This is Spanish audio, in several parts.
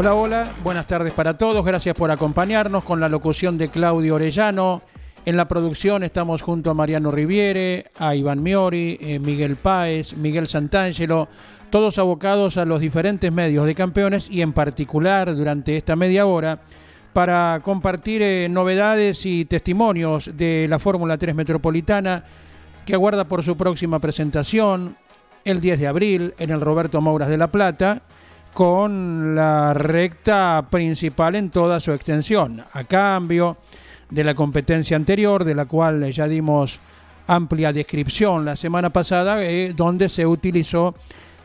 Hola, hola, buenas tardes para todos, gracias por acompañarnos con la locución de Claudio Orellano. En la producción estamos junto a Mariano Riviere, a Iván Miori, eh, Miguel Páez, Miguel Santangelo, todos abocados a los diferentes medios de campeones y en particular durante esta media hora para compartir eh, novedades y testimonios de la Fórmula 3 Metropolitana que aguarda por su próxima presentación el 10 de abril en el Roberto Mouras de La Plata con la recta principal en toda su extensión, a cambio de la competencia anterior, de la cual ya dimos amplia descripción la semana pasada, eh, donde se utilizó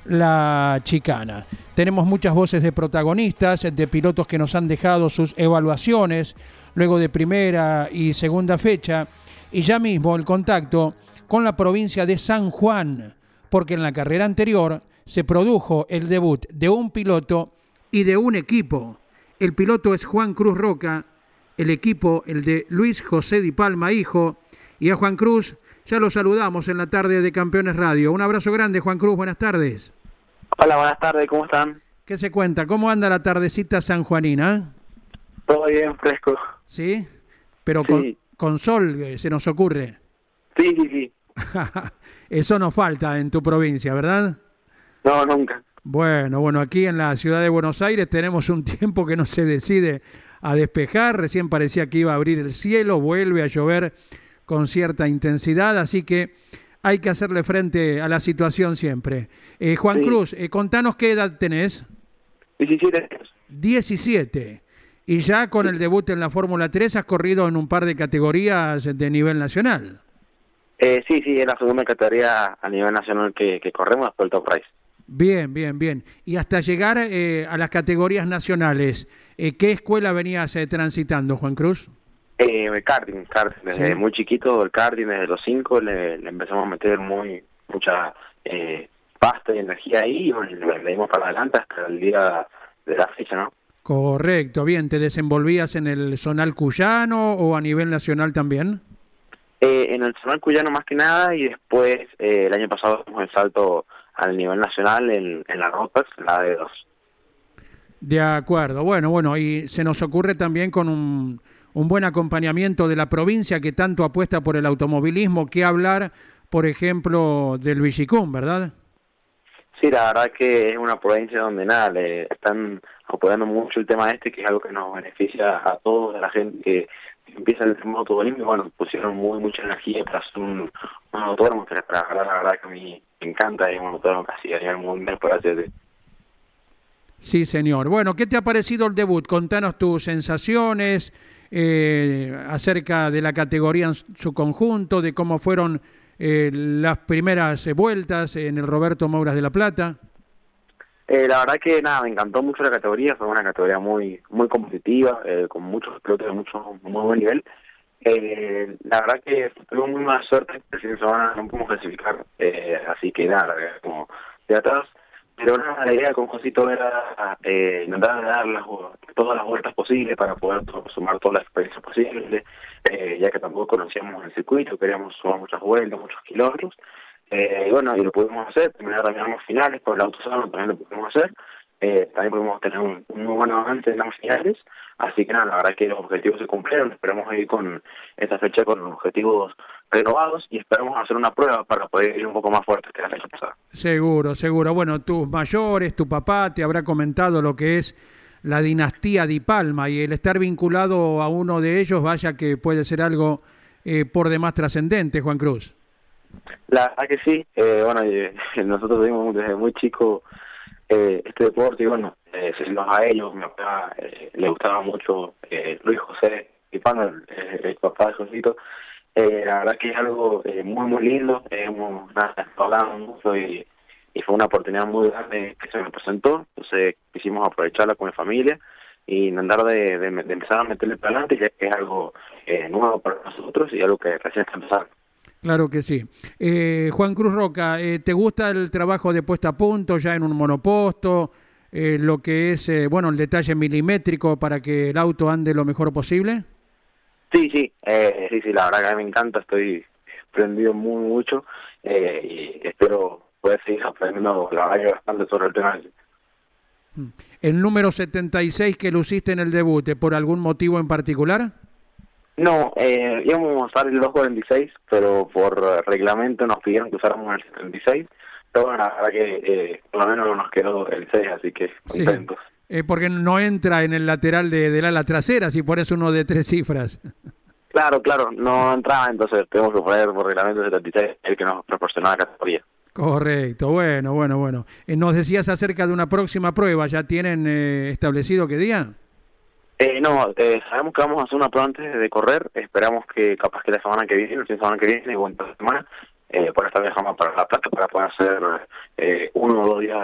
la chicana. Tenemos muchas voces de protagonistas, de pilotos que nos han dejado sus evaluaciones luego de primera y segunda fecha, y ya mismo el contacto con la provincia de San Juan, porque en la carrera anterior se produjo el debut de un piloto y de un equipo. El piloto es Juan Cruz Roca, el equipo el de Luis José Di Palma, hijo, y a Juan Cruz ya lo saludamos en la tarde de Campeones Radio. Un abrazo grande, Juan Cruz, buenas tardes. Hola, buenas tardes, ¿cómo están? ¿Qué se cuenta? ¿Cómo anda la tardecita sanjuanina? Todo bien, fresco. ¿Sí? Pero Con, con, sol, eh, se nos ocurre. Sí, sí, sí. Eso nos falta en tu provincia, ¿verdad? No, nunca. Bueno, bueno, aquí en la ciudad de Buenos Aires tenemos un tiempo que no se decide a despejar. Recién parecía que iba a abrir el cielo, vuelve a llover con cierta intensidad, así que hay que hacerle frente a la situación siempre. Eh, Juan Cruz, eh, contanos qué edad tenés. 17 17. Y ya con el debut en la Fórmula 3 has corrido en un par de categorías de nivel nacional. Eh, sí, sí, es la segunda categoría a nivel nacional que, corremos después el Top Race. Bien, bien, bien. Y hasta llegar eh, a las categorías nacionales, eh, ¿qué escuela venías eh, transitando, Juan Cruz? el karting, karting. Desde muy chiquito, el karting, desde los cinco, le, empezamos a meter muy mucha pasta y energía ahí y le, dimos para adelante hasta el día de la fecha, ¿no? Correcto, bien. ¿Te desenvolvías en el zonal cuyano o a nivel nacional también? en el zonal cuyano más que nada y después el año pasado hicimos el salto al nivel nacional en, en la Rotax, la de dos. De acuerdo, bueno, bueno, y se nos ocurre también con un, un buen acompañamiento de la provincia que tanto apuesta por el automovilismo, que hablar, por ejemplo, del Villicum, ¿verdad? Sí, la verdad que es una provincia donde nada, le están apoyando mucho el tema este, que es algo que nos beneficia a todos, a la gente que, empieza el automovilismo, y bueno, pusieron muy mucha energía para hacer un, un autónomo, que la verdad que a mí me encanta, y un autónomo casi a nivel mundial por hacer Sí, señor. Bueno, ¿qué te ha parecido el debut? Contanos tus sensaciones eh, acerca de la categoría en su conjunto, de cómo fueron eh, las primeras vueltas en el Roberto Mouras de la Plata. Eh, la verdad que nada, me encantó mucho la categoría, fue una categoría muy muy competitiva, eh, con muchos pilotos de mucho, muy buen nivel. Eh, la verdad que tuve muy mala suerte, el fin de semana no pudimos clasificar, eh, así que nada, como de atrás. Pero nada, la idea con Josito era eh, intentar dar todas las vueltas posibles para poder sumar todas las experiencias posibles, ya que tampoco conocíamos el circuito, queríamos sumar muchas vueltas, muchos kilómetros. Eh, y bueno, y lo pudimos hacer, también los finales, por el autosano también lo pudimos hacer, eh, también pudimos tener un, muy buen avance en las finales, así que nada, la verdad que los objetivos se cumplieron, esperamos ir con esta fecha con objetivos renovados y esperamos hacer una prueba para poder ir un poco más fuerte que la fecha pasada. Seguro, seguro. Bueno, tus mayores, tu papá te habrá comentado lo que es la dinastía Di Palma y el estar vinculado a uno de ellos, vaya que puede ser algo eh, por demás trascendente, Juan Cruz. La que sí, eh, bueno, nosotros vimos desde muy chico este deporte y bueno, eh, seguirlos a ellos, mi papá le gustaba mucho Luis José y el, el, papá de Josito, la verdad que es algo muy muy lindo, hemos nada, hablamos mucho y, y fue una oportunidad muy grande que se me presentó, entonces quisimos aprovecharla con mi familia y andar de, empezar a meterle para adelante, ya que es algo eh, nuevo para nosotros y algo que recién está empezando. Claro que sí. Eh, Juan Cruz Roca, eh, ¿te gusta el trabajo de puesta a punto ya en un monoposto? lo que es, bueno, el detalle milimétrico para que el auto ande lo mejor posible? Sí, sí, sí, sí, la verdad que a mí me encanta, estoy prendido muy mucho y espero poder seguir aprendiendo la verdad bastante sobre el tema ¿El número 76 que luciste en el debut, por algún motivo en particular? No, eh, íbamos a usar el 246, pero por reglamento nos pidieron que usáramos el 76. Pero bueno, la verdad que eh, por lo menos nos quedó el 6, así que contentos. Eh, porque no entra en el lateral de, de la ala trasera, si pones uno de tres cifras. Claro, claro, no entraba, entonces tenemos que poner por reglamento el 76, el que nos proporcionaba la categoría. Correcto, bueno, bueno, bueno. Eh, nos decías acerca de una próxima prueba, ¿ya tienen eh, establecido qué día? Eh, no, eh, sabemos que vamos a hacer una prueba antes de correr, esperamos que capaz que la semana que viene, la semana que viene o en la semana, eh, por esta viajamos para La Plata para poder hacer eh, uno o dos días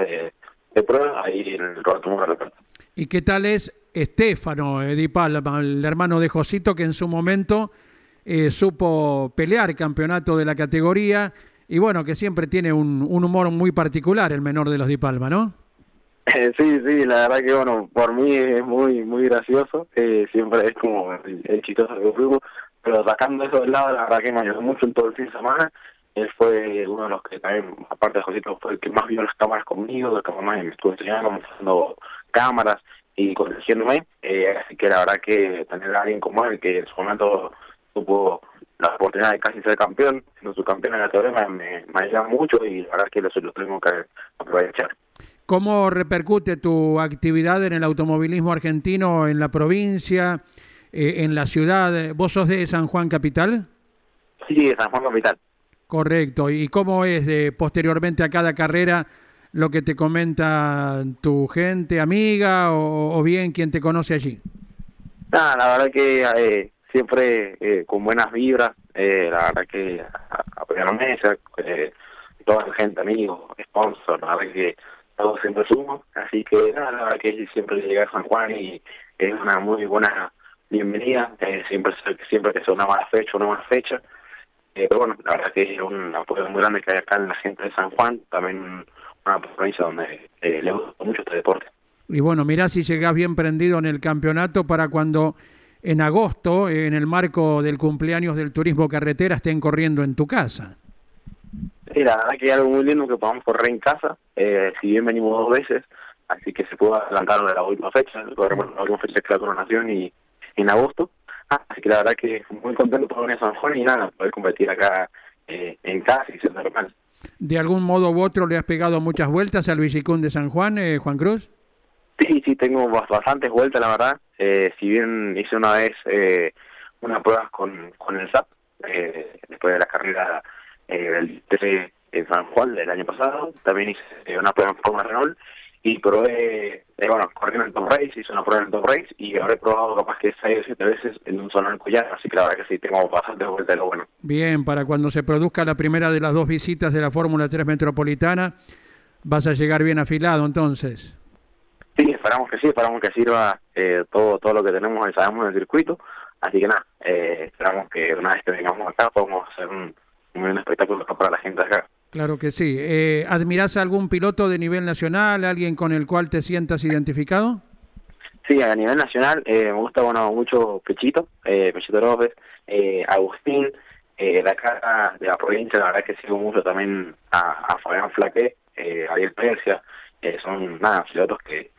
de, prueba ahí en el Roberto de La Plata. ¿Y qué tal es Estefano Edipal, el hermano de Josito, que en su momento supo pelear campeonato de la categoría? y bueno, que siempre tiene un, un humor muy particular el menor de los Di Palma, ¿no? sí, sí, la verdad que bueno, por mí es muy muy gracioso, eh, siempre es como el, chistoso del grupo, pero sacando eso del lado, la verdad que me ayudó mucho en todo el fin de semana, él fue uno de los que también, aparte de Josito, fue el que más vio las cámaras conmigo, el que más me estuvo enseñando, cámaras y corrigiéndome, eh, así que la verdad que tener a alguien como él, que en su momento supo la oportunidad de casi ser campeón, siendo su campeón en la teoría, me, me ayuda mucho y la verdad que lo, lo tengo que aprovechar. ¿Cómo repercute tu actividad en el automovilismo argentino en la provincia, eh, en la ciudad? ¿Vos sos de San Juan Capital? Sí, de San Juan Capital. Correcto. ¿Y cómo es de, posteriormente a cada carrera lo que te comenta tu gente, amiga o, bien quien te conoce allí? Nada, la verdad que eh, siempre eh, con buenas vibras, eh, la verdad que apoyar la mesa, eh, toda la gente, amigos, sponsor, la verdad que siempre sumo, así que nada, la verdad que siempre llega a San Juan y es una muy buena bienvenida, eh, siempre siempre que sea una mala fecha, una mala fecha, eh, pero bueno, la verdad que es un apoyo muy grande que hay acá en la gente de San Juan, también una provincia donde eh, le gusta mucho este deporte. Y bueno, mirá si llegás bien prendido en el campeonato para cuando en agosto, en el marco del cumpleaños del turismo carretera, estén corriendo en tu casa. Sí, la verdad que es algo muy lindo que podamos correr en casa, eh, si bien venimos dos veces, así que se puede adelantar de la última fecha, la última fecha es la coronación y en agosto, ah, así que la verdad que muy contento por venir a San Juan y nada, poder competir acá eh, en casa y ser normal. ¿De algún modo u otro le has pegado muchas vueltas al Villicún de San Juan, eh, Juan Cruz? Sí, sí, tengo bastantes vueltas, la verdad. Eh, si bien hice una vez eh, una prueba con, con el SAP, eh, después de la carrera eh, del TC en San Juan del año pasado, también hice eh, una prueba en forma Renault y probé, eh, bueno, corrí en el Top Race, hice una prueba en el Top Race y habré probado capaz que seis o siete veces en un solo collar, así que la verdad que sí, tengo bastantes vueltas de lo bueno. Bien, para cuando se produzca la primera de las dos visitas de la Fórmula 3 Metropolitana, vas a llegar bien afilado entonces. Sí, esperamos que sí, esperamos que sirva eh, todo todo lo que tenemos y sabemos en el circuito. Así que nada, eh, esperamos que una vez que vengamos acá podamos hacer un, un espectáculo para la gente acá. Claro que sí. Eh, ¿Admirás a algún piloto de nivel nacional, alguien con el cual te sientas identificado? Sí, a nivel nacional eh, me gusta bueno mucho Pechito, eh, Pechito López, eh, Agustín, eh, de acá de la provincia, la verdad que sigo mucho también a, a Fabián Flaque, eh, Ariel Persia, eh, son nada, pilotos que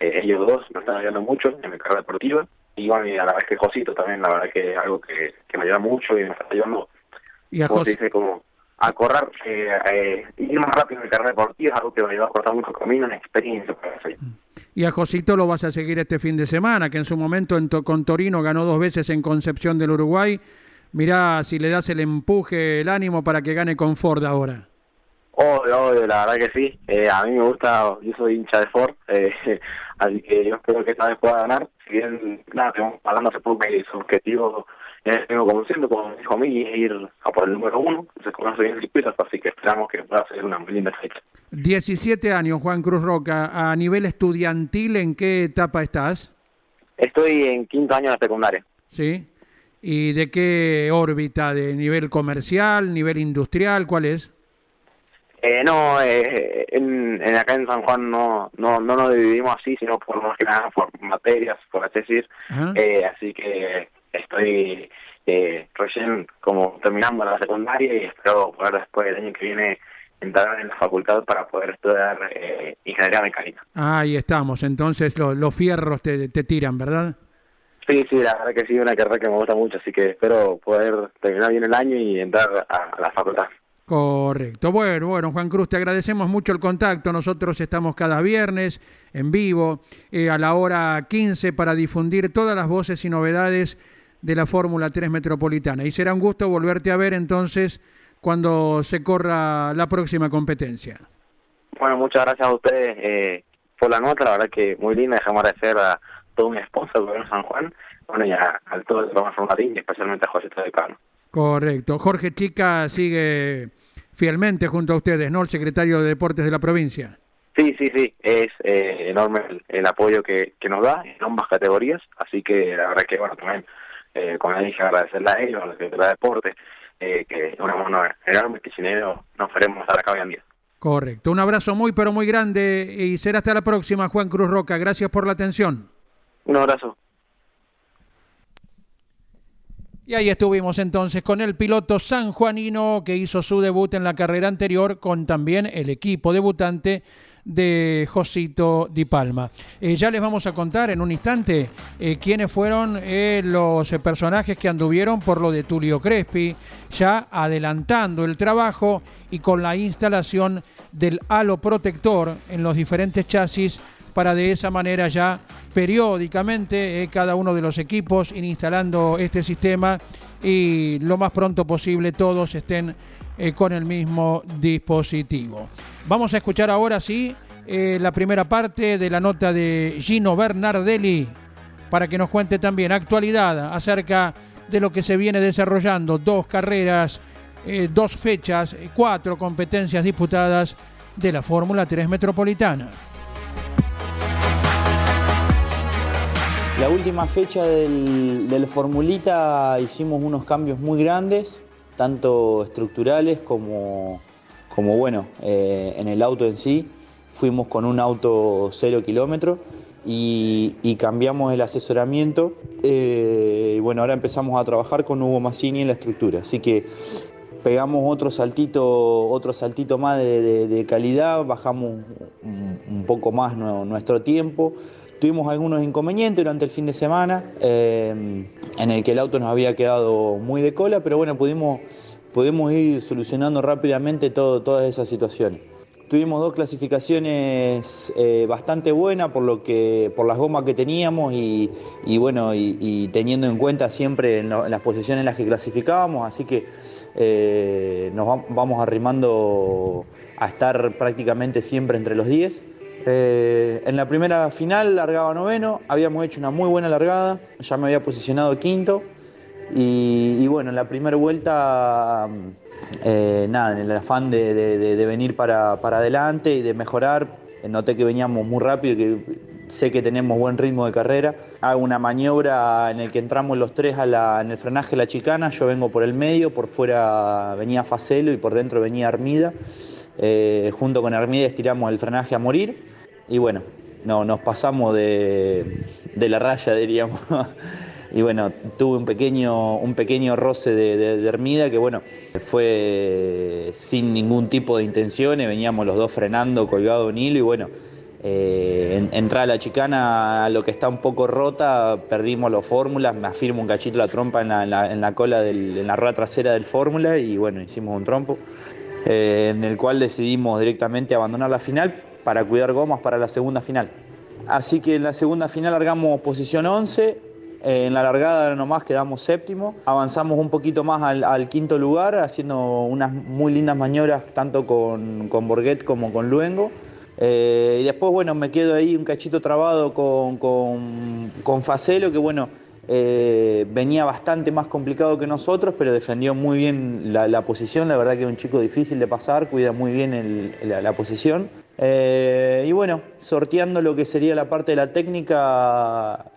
eh, ellos dos me están ayudando mucho en mi carrera deportiva y bueno, y a la vez que Josito también, la verdad que es algo que, que me ayuda mucho y me está ayudando, y a como Jos- se dice, como a correr, eh, eh, ir más rápido en carrera deportiva, es algo que ayuda a cortar mucho camino, una experiencia para. Y a Josito lo vas a seguir este fin de semana, que en su momento en to- con Torino ganó dos veces en Concepción del Uruguay. Mirá si le das el empuje, el ánimo para que gane con Ford ahora. Obvio, la verdad que sí. Eh, a mí me gusta, yo soy hincha de Ford, eh, así que yo espero que esta vez pueda ganar. Si bien, nada, estamos hablando hace poco que su objetivo tengo como siempre, como dijo a mí, es ir a por el número uno. Se conoce bien el así que esperamos que pueda ser una muy linda fecha. 17 años, Juan Cruz Roca. A nivel estudiantil, ¿en qué etapa estás? Estoy en quinto año de secundaria. Sí. ¿Y de qué órbita? ¿De nivel comercial, nivel industrial? ¿Cuál es? Eh, no, eh, en, acá en San Juan no, no, no nos dividimos así, sino por más que nada por materias, por así decir. Eh, así que estoy eh, recién como terminando la secundaria y espero poder después del año que viene entrar en la facultad para poder estudiar eh, ingeniería mecánica. ahí estamos, entonces los fierros te, te tiran, ¿verdad? Sí, sí, la verdad que sí, una carrera que me gusta mucho, así que espero poder terminar bien el año y entrar a la facultad. Correcto. Bueno, bueno, Juan Cruz, te agradecemos mucho el contacto. Nosotros estamos cada viernes en vivo eh, a la hora 15 para difundir todas las voces y novedades de la Fórmula 3 Metropolitana. Y será un gusto volverte a ver entonces cuando se corra la próxima competencia. Bueno, muchas gracias a ustedes eh, por la nota, la verdad que muy linda. Dejamos agradecer a todo mi sponsor, el gobierno San Juan, bueno, y a, todo el programa Fórmula y especialmente a José Cano. Correcto. Jorge Chica sigue fielmente junto a ustedes, ¿no? El secretario de Deportes de la provincia. Sí, sí, sí, es eh, enorme el, apoyo que, nos da en ambas categorías, así que la verdad que, bueno, también, eh, como dije, agradecerle a ellos, a la Secretaría de Deportes, eh, que es una mano enorme, que sin ellos no faremos estar acá hoy en día. Correcto, un abrazo muy, pero muy grande y será hasta la próxima, Juan Cruz Roca, gracias por la atención. Un abrazo. Y ahí estuvimos entonces con el piloto sanjuanino que hizo su debut en la carrera anterior con también el equipo debutante de Josito Di Palma. Eh, ya les vamos a contar en un instante eh, quiénes fueron eh, los personajes que anduvieron por lo de Tulio Crespi, ya adelantando el trabajo y con la instalación del halo protector en los diferentes chasis para de esa manera ya periódicamente cada uno de los equipos ir instalando este sistema y lo más pronto posible todos estén eh, con el mismo dispositivo. Vamos a escuchar ahora sí eh, la primera parte de la nota de Gino Bernardelli para que nos cuente también actualidad acerca de lo que se viene desarrollando, dos carreras, dos fechas, cuatro competencias disputadas de la Fórmula 3 Metropolitana. La última fecha del, Formulita hicimos unos cambios muy grandes, tanto estructurales como, como bueno, eh, en el auto en sí. Fuimos con un auto cero kilómetro y, cambiamos el asesoramiento. Eh, y bueno, ahora empezamos a trabajar con Hugo Massini en la estructura. Así que pegamos otro saltito, otro saltito más de, calidad, bajamos un, poco más nuestro tiempo. Tuvimos algunos inconvenientes durante el fin de semana, eh, en el que el auto nos había quedado muy de cola, pero bueno, pudimos, pudimos ir solucionando rápidamente todo, todas esas situaciones. Tuvimos dos clasificaciones eh, bastante buenas por, lo que, por las gomas que teníamos y, bueno, y, teniendo en cuenta siempre las posiciones en las que clasificábamos, así que eh, nos vamos arrimando a estar prácticamente siempre entre los 10. Eh, en la primera final largaba noveno, habíamos hecho una muy buena largada, ya me había posicionado quinto y, bueno, en la primera vuelta, eh, nada, en el afán de, venir para, adelante y de mejorar, noté que veníamos muy rápido y que sé que tenemos buen ritmo de carrera. Hago una maniobra en el que entramos los tres en el frenaje de la chicana, yo vengo por el medio, por fuera venía Facelo y por dentro venía Armida. Eh, junto con Armida estiramos el frenaje a morir y bueno, no, nos pasamos de, la raya, diríamos. y bueno, tuve un pequeño, un pequeño roce de, Armida que bueno, fue sin ningún tipo de intenciones, veníamos los dos frenando colgado en hilo y bueno, eh, entrada la chicana a lo que está un poco rota, perdimos los fórmulas, me afirmo un cachito la trompa en la, cola, en la rueda trasera del fórmula y bueno, hicimos un trompo. Eh, en el cual decidimos directamente abandonar la final para cuidar gomas para la segunda final. Así que en la segunda final largamos posición 11 Eh, en la largada nomás quedamos séptimo. Avanzamos un poquito más al, quinto lugar, haciendo unas muy lindas maniobras tanto con, con Borghet como con Luengo. Eh, y después, bueno, me quedo ahí un cachito trabado con, con, Facelo, que bueno, eh, venía bastante más complicado que nosotros, pero defendió muy bien la, posición. La verdad que es un chico difícil de pasar, cuida muy bien la, posición. Eh, y bueno, sorteando lo que sería la parte de la técnica,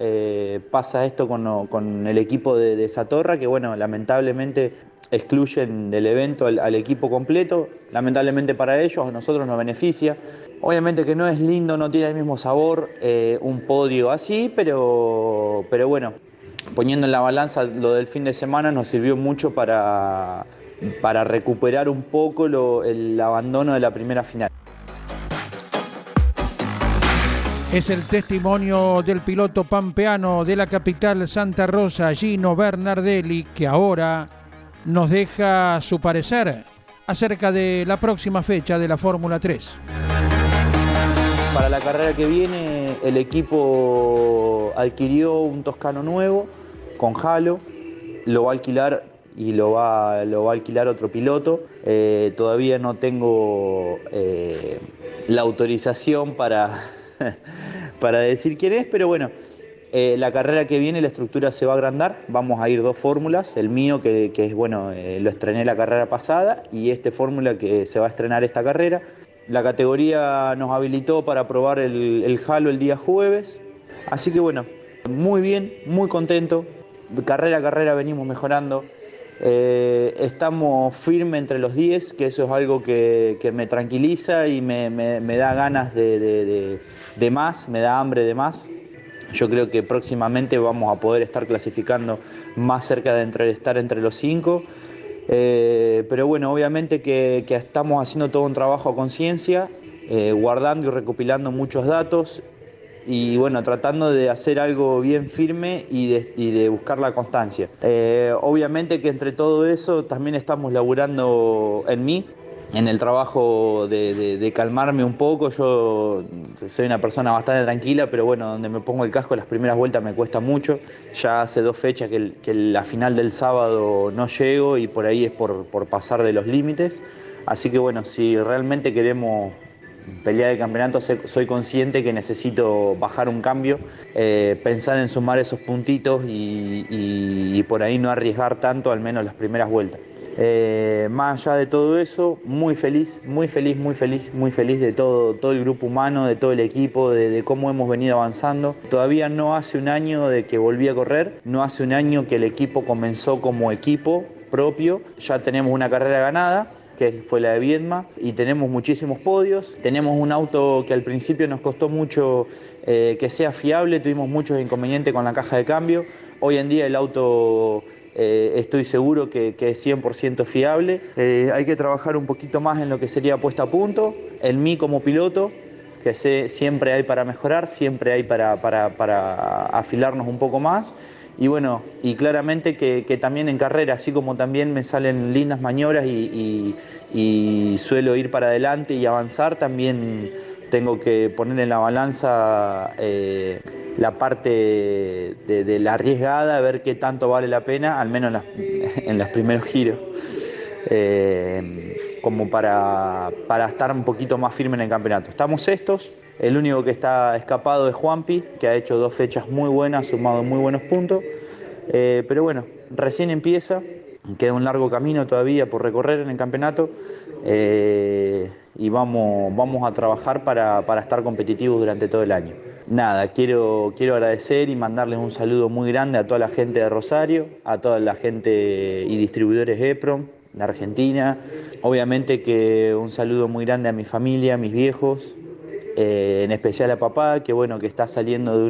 pasa esto con, el equipo de, de Satorra, que bueno, lamentablemente excluyen del evento al, al, equipo completo. Lamentablemente para ellos, a nosotros nos beneficia. Obviamente que no es lindo, no tiene el mismo sabor eh, un podio así, pero, pero bueno, poniendo en la balanza lo del fin de semana nos sirvió mucho para, para recuperar un poco el abandono de la primera final. Es el testimonio del piloto pampeano de la capital Santa Rosa, Gino Bernardelli, que ahora nos deja su parecer acerca de la próxima fecha de la Fórmula 3. Para la carrera que viene, el equipo adquirió un Toscano nuevo con Halo, lo va a alquilar y lo va, lo va a alquilar otro piloto. Eh, todavía no tengo eh, la autorización para, para decir quién es, pero bueno, eh, la carrera que viene la estructura se va a agrandar, vamos a ir dos fórmulas, el mío que, es bueno, lo estrené la carrera pasada y este fórmula que se va a estrenar esta carrera. La categoría nos habilitó para probar el, el Halo el día jueves. Así que bueno, muy bien, muy contento. Carrera a carrera venimos mejorando. Eh, estamos firmes entre los 10, que eso es algo que, me tranquiliza y me, da ganas de, más, me da hambre de más. Yo creo que próximamente vamos a poder estar clasificando más cerca de estar entre los 5 eh, pero bueno, obviamente que, estamos haciendo todo un trabajo a conciencia, eh, guardando y recopilando muchos datos y bueno, tratando de hacer algo bien firme y de, buscar la constancia. Eh, obviamente que entre todo eso también estamos laburando en mí, en el trabajo de, calmarme un poco. Yo soy una persona bastante tranquila, pero bueno, donde me pongo el casco las primeras vueltas me cuesta mucho. Ya hace dos fechas que, la final del sábado no llego y por ahí es por, pasar de los límites. Así que bueno, si realmente queremos pelear el campeonato, soy consciente que necesito bajar un cambio, eh, pensar en sumar esos puntitos y por ahí no arriesgar tanto, al menos las primeras vueltas. Eh, más allá de todo eso, muy feliz, muy feliz, muy feliz, muy feliz de todo, todo el grupo humano, de todo el equipo, de, cómo hemos venido avanzando. Todavía no hace un año de que volví a correr, no hace un año que el equipo comenzó como equipo propio, ya tenemos una carrera ganada, que fue la de Viedma, y tenemos muchísimos podios. Tenemos un auto que al principio nos costó mucho eh, que sea fiable, tuvimos muchos inconvenientes con la caja de cambio. Hoy en día el auto eh, estoy seguro que, es 100% fiable. Eh, hay que trabajar un poquito más en lo que sería puesta a punto. En mí como piloto, que sé, siempre hay para mejorar, siempre hay para, afilarnos un poco más. Y bueno, y claramente que, también en carrera, así como también me salen lindas maniobras y, suelo ir para adelante y avanzar, también tengo que poner en la balanza eh, la parte de, la arriesgada, ver qué tanto vale la pena, al menos en, los primeros giros, eh, como para, estar un poquito más firme en el campeonato. Estamos sextos, el único que está escapado es Juanpi, que ha hecho dos fechas muy buenas, sumado muy buenos puntos, eh, pero bueno, recién empieza, queda un largo camino todavía por recorrer en el campeonato. Eh, y vamos, vamos a trabajar para, para estar competitivos durante todo el año nada, quiero, quiero agradecer y mandarles un saludo muy grande a toda la gente de Rosario, a toda la gente y distribuidores EPROM de Argentina. Obviamente que un saludo muy grande a mi familia, a mis viejos, eh, en especial a papá, que bueno, que está saliendo de,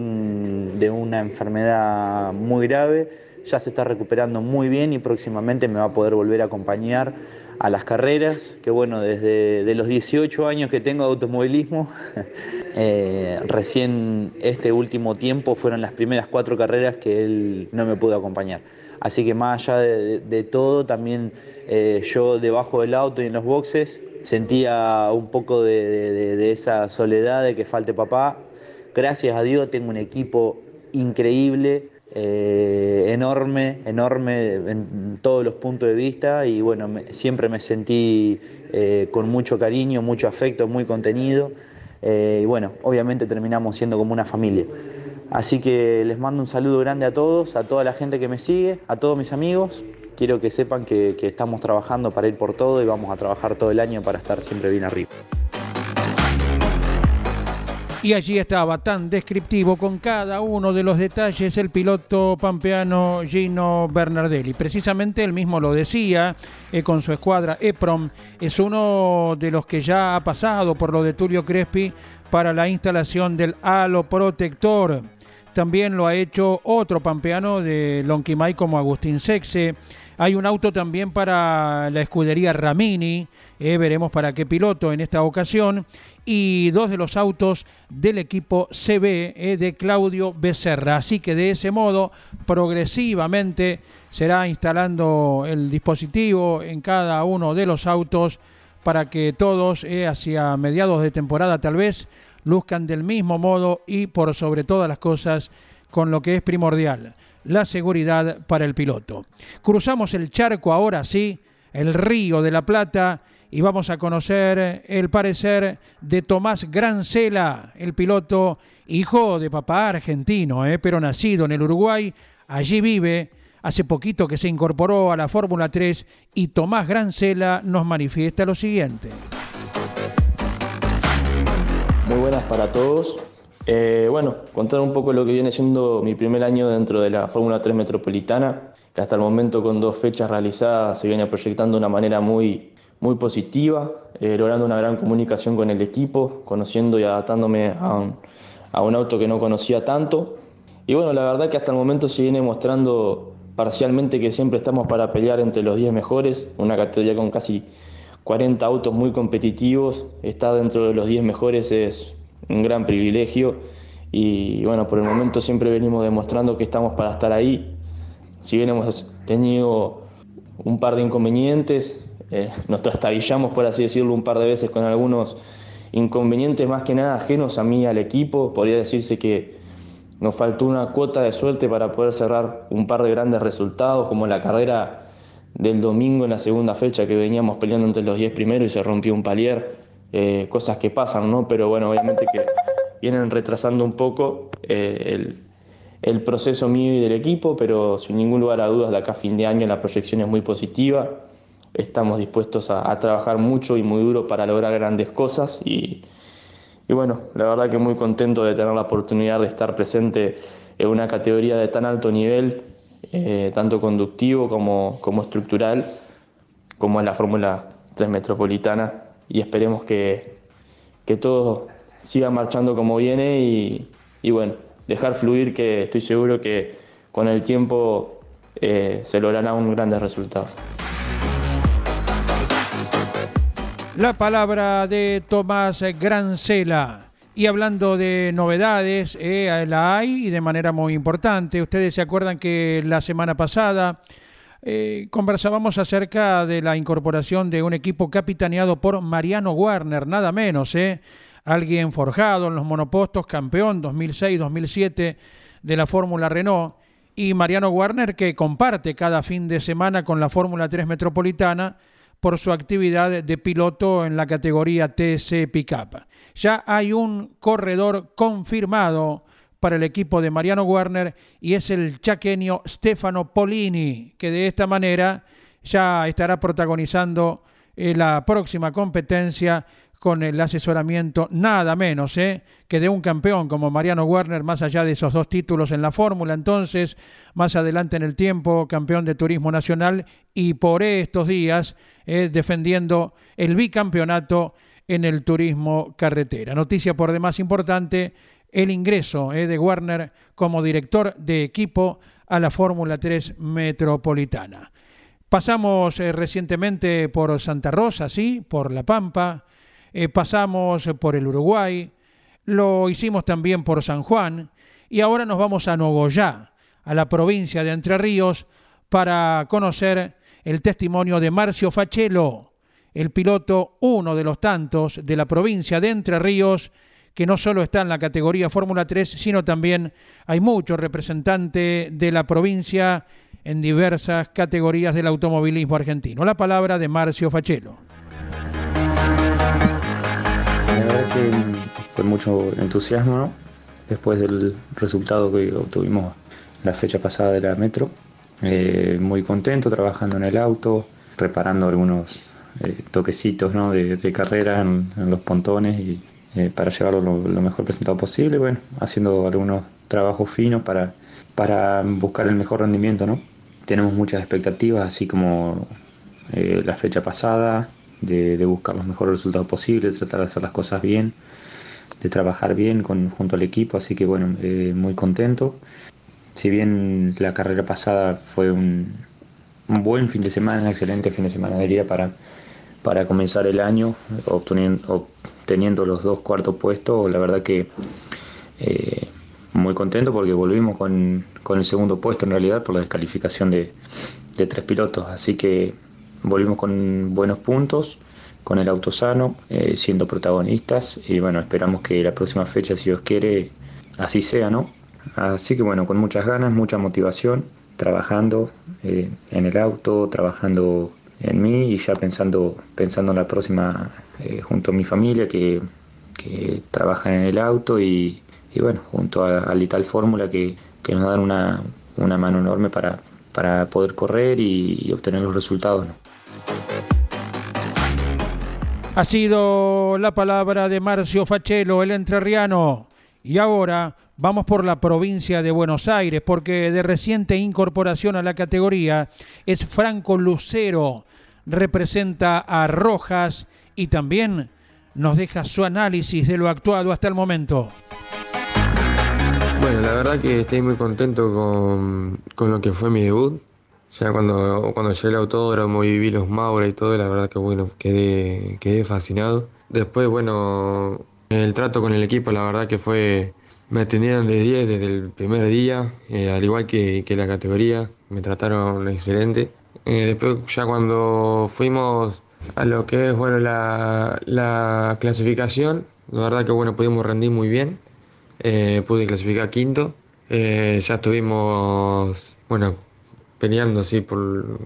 de una enfermedad muy grave, ya se está recuperando muy bien y próximamente me va a poder volver a acompañar a las carreras, que bueno, desde de los 18 años que tengo de automovilismo, eh, recién este último tiempo fueron las primeras cuatro carreras que él no me pudo acompañar. Así que más allá de, todo, también eh, yo debajo del auto y en los boxes sentía un poco de, esa soledad de que falte papá. Gracias a Dios tengo un equipo increíble, eh, enorme, enorme en todos los puntos de vista y bueno, siempre me sentí eh, con mucho cariño, mucho afecto, muy contenido y bueno, obviamente terminamos siendo como una familia. Así que les mando un saludo grande a todos, a toda la gente que me sigue, a todos mis amigos. Quiero que sepan que estamos trabajando para ir por todo y vamos a trabajar todo el año para estar siempre bien arriba. Y allí estaba tan descriptivo con cada uno de los detalles el piloto pampeano Gino Bernardelli. Precisamente él mismo lo decía eh, con su escuadra EPROM. Es uno de los que ya ha pasado por lo de Tulio Crespi para la instalación del halo protector. También lo ha hecho otro pampeano de Lonquimay como Agustín Sexe. Hay un auto también para la escudería Ramini, eh, veremos para qué piloto en esta ocasión y dos de los autos del equipo CB eh, de Claudio Becerra. Así que de ese modo, progresivamente será instalando el dispositivo en cada uno de los autos para que todos, eh, hacia mediados de temporada tal vez, luzcan del mismo modo y por sobre todas las cosas con lo que es primordial, la seguridad para el piloto. Cruzamos el charco ahora sí, el río de la Plata y vamos a conocer el parecer de Tomás Grancela, el piloto hijo de papá argentino, eh, pero nacido en el Uruguay, allí vive, hace poquito que se incorporó a la Fórmula 3 y Tomás Grancela nos manifiesta lo siguiente. Muy buenas para todos. Eh, bueno, contar un poco lo que viene siendo mi primer año dentro de la Fórmula 3 Metropolitana, que hasta el momento con dos fechas realizadas se viene proyectando de una manera muy, muy positiva, eh, logrando una gran comunicación con el equipo, conociendo y adaptándome a un, auto que no conocía tanto. Y bueno, la verdad que hasta el momento se viene mostrando parcialmente que siempre estamos para pelear entre los 10 mejores, una categoría con casi 40 autos muy competitivos, estar dentro de los 10 mejores es un gran privilegio y bueno, por el momento siempre venimos demostrando que estamos para estar ahí. Si bien hemos tenido un par de inconvenientes, eh, nos trastabillamos, por así decirlo, un par de veces con algunos inconvenientes más que nada ajenos a mí, al equipo. Podría decirse que nos faltó una cuota de suerte para poder cerrar un par de grandes resultados, como la carrera del domingo en la segunda fecha que veníamos peleando entre los 10 primeros y se rompió un palier. Eh, cosas que pasan, ¿no? Pero bueno, obviamente que vienen retrasando un poco eh, el, el proceso mío y del equipo, pero sin ningún lugar a dudas de acá a fin de año la proyección es muy positiva estamos dispuestos a, trabajar mucho y muy duro para lograr grandes cosas y, bueno, la verdad que muy contento de tener la oportunidad de estar presente en una categoría de tan alto nivel, eh, tanto conductivo como, como estructural, como en la Fórmula 3 Metropolitana y esperemos que, que todo siga marchando como viene y, y, bueno, dejar fluir que estoy seguro que con el tiempo eh, se lograrán grandes resultados. La palabra de Tomás Grancela. Y hablando de novedades, eh, la hay y de manera muy importante. Ustedes se acuerdan que la semana pasada eh, conversábamos acerca de la incorporación de un equipo capitaneado por Mariano Warner, nada menos, ¿eh? Alguien forjado en los monopostos, campeón 2006-2007 de la Fórmula Renault. Y Mariano Warner que comparte cada fin de semana con la Fórmula 3 Metropolitana por su actividad de piloto en la categoría TC Pickup. Ya hay un corredor confirmado para el equipo de Mariano Werner y es el chaqueño Stefano Polini, que de esta manera ya estará protagonizando eh, la próxima competencia con el asesoramiento nada menos ¿eh? que de un campeón como Mariano Werner, más allá de esos dos títulos en la fórmula, entonces, más adelante en el tiempo, campeón de turismo nacional y por estos días eh, defendiendo el bicampeonato en el turismo carretera. Noticia por demás importante, el ingreso eh, de Werner como director de equipo a la Fórmula 3 Metropolitana. Pasamos recientemente por Santa Rosa, sí, por La Pampa, eh, pasamos por el Uruguay, lo hicimos también por San Juan y ahora nos vamos a Nogoyá, a la provincia de Entre Ríos, para conocer el testimonio de Marcio Fachelo, el piloto, uno de los tantos de la provincia de Entre Ríos, que no solo está en la categoría Fórmula 3, sino también hay muchos representantes de la provincia en diversas categorías del automovilismo argentino. La palabra de Marcio Fachelo. Verdad que fue mucho entusiasmo después del resultado que obtuvimos la fecha pasada de la Metro. Eh, muy contento trabajando en el auto, reparando algunos eh, toquecitos de, carrera en, los pontones y eh, para llevarlo lo, mejor presentado posible. Bueno, haciendo algunos trabajos finos para, para buscar el mejor rendimiento. ¿no? Tenemos muchas expectativas, así como la fecha pasada, de, buscar los mejores resultados posibles, tratar de hacer las cosas bien de trabajar bien con, junto al equipo, así que bueno, eh, muy contento. Si bien la carrera pasada fue un, buen fin de semana, un excelente fin de semana diría para, para comenzar el año, obteniendo, obteniendo los dos cuartos puestos, la verdad que eh, muy contento porque volvimos con, con, el segundo puesto en realidad por la descalificación de, de tres pilotos, así que volvimos con buenos puntos con el auto sano, eh, siendo protagonistas y bueno, esperamos que la próxima fecha, si Dios quiere, así sea, ¿no? Así que bueno, con muchas ganas, mucha motivación, trabajando eh, en el auto, trabajando en mí y ya pensando, pensando en la próxima eh, junto a mi familia que, que trabajan en el auto y, bueno, junto a, Lital Fórmula que, que, nos dan una, una mano enorme para, para poder correr y, y obtener los resultados. ¿no? Ha sido la palabra de Marcio Fachelo, el entrerriano. Y ahora vamos por la provincia de Buenos Aires, porque de reciente incorporación a la categoría es Franco Lucero. Representa a Rojas y también nos deja su análisis de lo actuado hasta el momento. Bueno, la verdad que estoy muy contento con, con lo que fue mi debut. Ya cuando, cuando llegué al autódromo y vi los Maura y todo, la verdad que bueno, quedé, quedé fascinado. Después, bueno, el trato con el equipo, la verdad que fue, me atendieron de 10 desde el primer día, eh, al igual que, que, la categoría, me trataron excelente. Eh, después ya cuando fuimos a lo que es bueno la, la clasificación, la verdad que bueno, pudimos rendir muy bien, eh, pude clasificar quinto, ya estuvimos, bueno, peleando así por,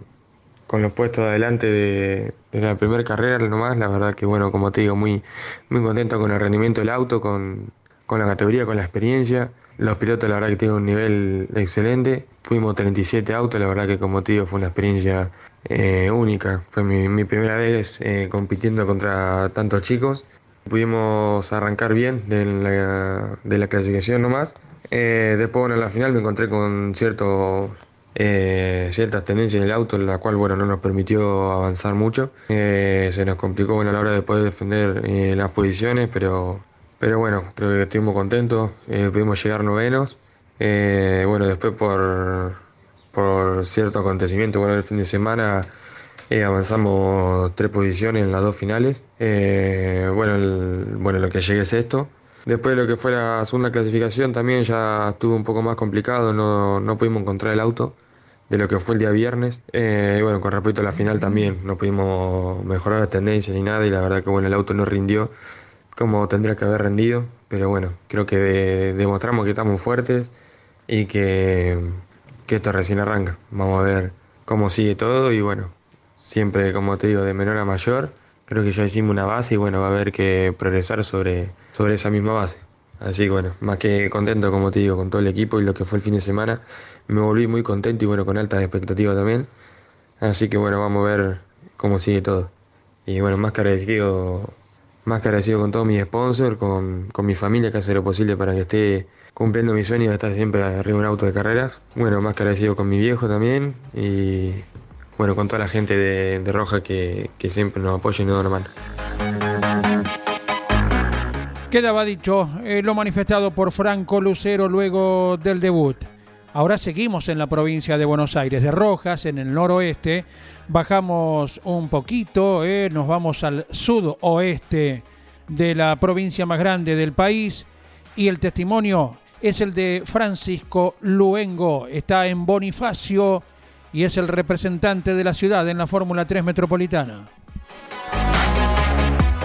con los puestos adelante de, la primera carrera nomás. La verdad que bueno, como te digo, muy, muy contento con el rendimiento del auto, con, la categoría, con la experiencia. Los pilotos la verdad que tienen un nivel excelente. Fuimos 37 autos, la verdad que como te digo fue una experiencia eh, única. Fue mi, primera vez eh, compitiendo contra tantos chicos. Pudimos arrancar bien de la, de la clasificación nomás. Eh, después bueno, en la final me encontré con cierto eh, ciertas tendencias en el auto, la cual bueno, no nos permitió avanzar mucho. Eh, se nos complicó bueno, a la hora de poder defender eh, las posiciones, pero, pero bueno, creo que estuvimos contentos, pudimos llegar novenos. bueno, después por, por cierto acontecimiento, bueno, el fin de semana avanzamos tres posiciones en las dos finales. bueno, bueno, lo que llegué es esto. Después de lo que fue la segunda clasificación también ya estuvo un poco más complicado, no, no pudimos encontrar el auto de lo que fue el día viernes. Eh, bueno, con respecto a la final también no pudimos mejorar las tendencias ni nada y la verdad que bueno, el auto no rindió como tendría que haber rendido, pero bueno, creo que demostramos que estamos fuertes y que, que esto recién arranca. Vamos a ver cómo sigue todo y bueno, siempre como te digo, de menor a mayor. Creo que ya hicimos una base y bueno, va a haber que progresar sobre, sobre esa misma base. Así que bueno, más que contento como te digo con todo el equipo y lo que fue el fin de semana me volví muy contento y bueno, con altas expectativas también. Así que bueno, vamos a ver cómo sigue todo. Y bueno, más que agradecido, más que agradecido con todos mis sponsors, con, con mi familia que hace lo posible para que esté cumpliendo mi sueño de estar siempre arriba de un auto de carreras. Bueno, más que agradecido con mi viejo también y bueno, con toda la gente de, de Roja que, que, siempre nos apoya y nos da. Quedaba dicho eh, lo manifestado por Franco Lucero luego del debut. Ahora seguimos en la provincia de Buenos Aires, de Rojas, en el noroeste. Bajamos un poquito, eh, nos vamos al sudoeste de la provincia más grande del país. Y el testimonio es el de Francisco Luengo. Está en Bonifacio y es el representante de la ciudad en la Fórmula 3 Metropolitana.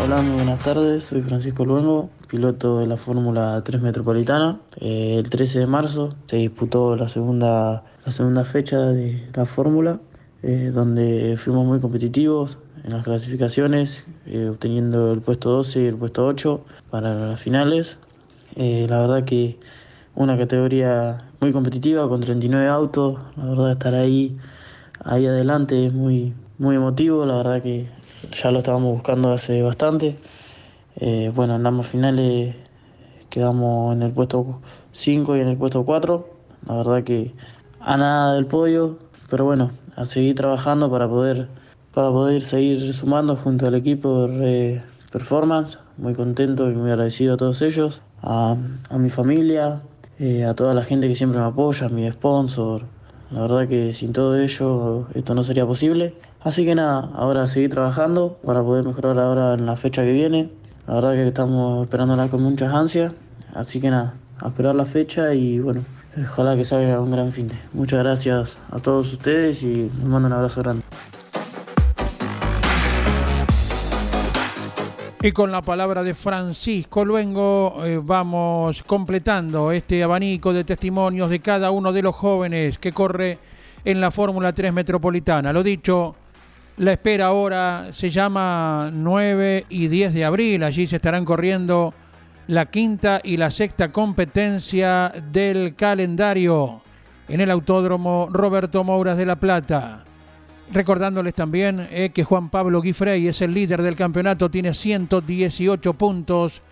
Hola, muy buenas tardes. Soy Francisco Luengo, piloto de la Fórmula 3 Metropolitana. Eh, el 13 de marzo se disputó la segunda, la segunda fecha de la Fórmula, eh, donde fuimos muy competitivos en las clasificaciones, eh, obteniendo el puesto 12 y el puesto 8 para las finales. la verdad que una categoría muy competitiva con 39 autos. La verdad estar ahí, ahí adelante es muy, muy emotivo. La verdad que ya lo estábamos buscando hace bastante. Eh, bueno, en ambas finales quedamos en el puesto 5 y en el puesto 4. La verdad que a nada del podio, pero bueno, a seguir trabajando para poder, para poder seguir sumando junto al equipo de Performance. Muy contento y muy agradecido a todos ellos, a, a mi familia, eh, a toda la gente que siempre me apoya, a mi sponsor. La verdad que sin todo ello esto no sería posible. Así que nada, ahora seguir trabajando para poder mejorar ahora en la fecha que viene. La verdad que estamos esperándola con muchas ansias. Así que nada, a esperar la fecha y bueno, ojalá que salga un gran fin de. Muchas gracias a todos ustedes y les mando un abrazo grande. Y con la palabra de Francisco Luengo eh, vamos completando este abanico de testimonios de cada uno de los jóvenes que corre en la Fórmula 3 Metropolitana. Lo dicho, la espera ahora se llama 9 y 10 de abril. Allí se estarán corriendo la quinta y la sexta competencia del calendario en el Autódromo Roberto Mouras de La Plata. Recordándoles también eh, que Juan Pablo Guifrey es el líder del campeonato, tiene 118 puntos.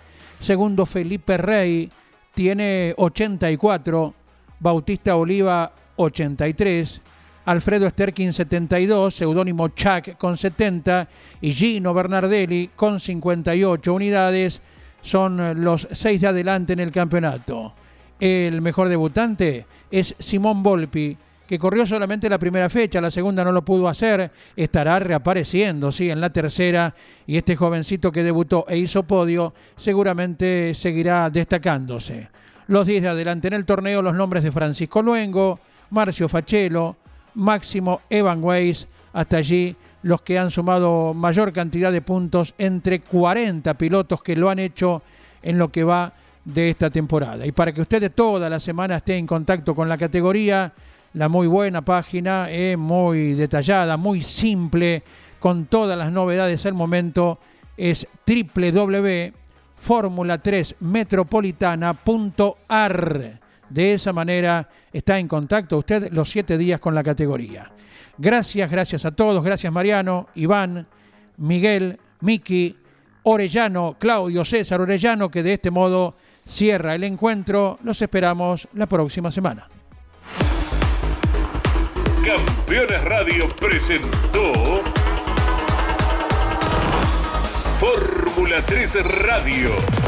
Segundo, Felipe Rey tiene 84. Bautista Oliva, 83. Alfredo Sterkin 72, seudónimo Chuck con 70 y Gino Bernardelli con 58 unidades son los seis de adelante en el campeonato. El mejor debutante es Simón Volpi que corrió solamente la primera fecha, la segunda no lo pudo hacer, estará reapareciendo, sí, en la tercera, y este jovencito que debutó e hizo podio seguramente seguirá destacándose. Los 10 de adelante en el torneo, los nombres de Francisco Luengo, Marcio Fachelo, Máximo Evan Weiss, hasta allí los que han sumado mayor cantidad de puntos entre 40 pilotos que lo han hecho en lo que va de esta temporada. Y para que usted de toda la semana esté en contacto con la categoría, la muy buena página, es muy detallada, muy simple, con todas las novedades al momento, es www.formula3metropolitana.ar. De esa manera está en contacto usted los siete días con la categoría. Gracias, gracias a todos, gracias Mariano, Iván, Miguel, Miki, Orellano, Claudio, César Orellano, que de este modo cierra el encuentro. Los esperamos la próxima semana. Campeones Radio presentó Fórmula 3 Radio.